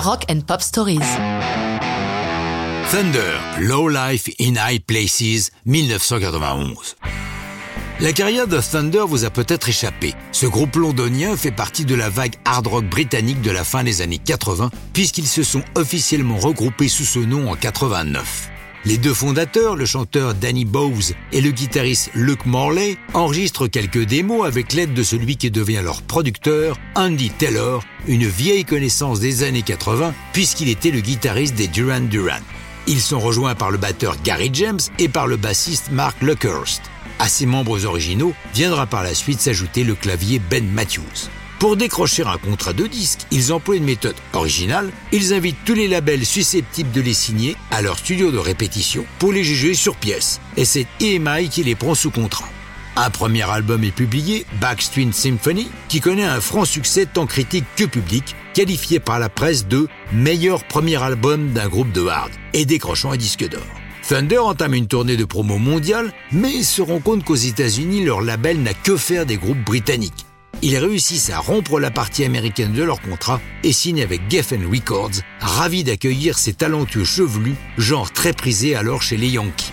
Rock and Pop Stories. Thunder, Low Life in High Places, 1991. La carrière de Thunder vous a peut-être échappé. Ce groupe londonien fait partie de la vague hard rock britannique de la fin des années 80, puisqu'ils se sont officiellement regroupés sous ce nom en 89. Les deux fondateurs, le chanteur Danny Bowes et le guitariste Luke Morley, enregistrent quelques démos avec l'aide de celui qui devient leur producteur, Andy Taylor, une vieille connaissance des années 80, puisqu'il était le guitariste des Duran Duran. Ils sont rejoints par le batteur Gary James et par le bassiste Mark Luckhurst. À ces membres originaux viendra par la suite s'ajouter le clavier Ben Matthews. Pour décrocher un contrat de disque, ils emploient une méthode originale. Ils invitent tous les labels susceptibles de les signer à leur studio de répétition pour les juger sur pièce. Et c'est EMI qui les prend sous contrat. Un premier album est publié, Backstreet Symphony, qui connaît un franc succès tant critique que public, qualifié par la presse de meilleur premier album d'un groupe de hard et décrochant un disque d'or. Thunder entame une tournée de promo mondiale, mais se rend compte qu'aux États-Unis, leur label n'a que faire des groupes britanniques. Ils réussissent à rompre la partie américaine de leur contrat et signent avec Geffen Records, ravis d'accueillir ces talentueux chevelus, genre très prisé alors chez les Yankees.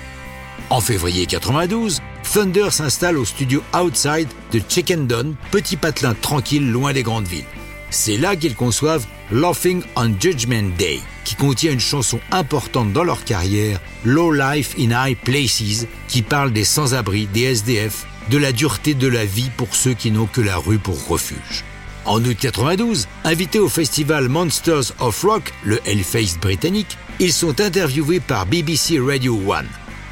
En février 92, Thunder s'installe au studio Outside de Chickendon, petit patelin tranquille loin des grandes villes. C'est là qu'ils conçoivent Laughing on Judgment Day, qui contient une chanson importante dans leur carrière, Low Life in High Places, qui parle des sans-abri, des SDF, de la dureté de la vie pour ceux qui n'ont que la rue pour refuge. En août 92, invités au festival Monsters of Rock, le Hellfest britannique, ils sont interviewés par BBC Radio 1.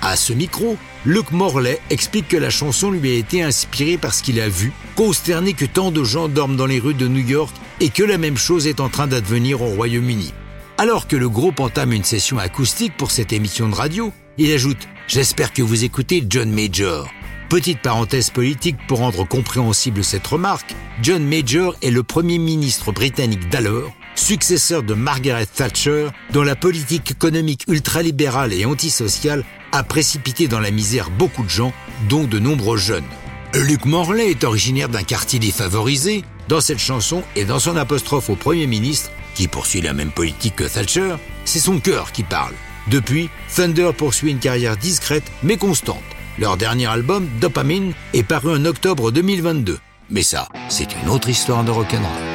À ce micro, Luke Morley explique que la chanson lui a été inspirée parce qu'il a vu, consterné que tant de gens dorment dans les rues de New York et que la même chose est en train d'advenir au Royaume-Uni. Alors que le groupe entame une session acoustique pour cette émission de radio, il ajoute J'espère que vous écoutez John Major. Petite parenthèse politique pour rendre compréhensible cette remarque, John Major est le premier ministre britannique d'alors, successeur de Margaret Thatcher, dont la politique économique ultralibérale et antisociale a précipité dans la misère beaucoup de gens, dont de nombreux jeunes. Luc Morley est originaire d'un quartier défavorisé. Dans cette chanson et dans son apostrophe au Premier ministre, qui poursuit la même politique que Thatcher, c'est son cœur qui parle. Depuis, Thunder poursuit une carrière discrète mais constante. Leur dernier album, Dopamine, est paru en octobre 2022. Mais ça, c'est une autre histoire de rock'n'roll.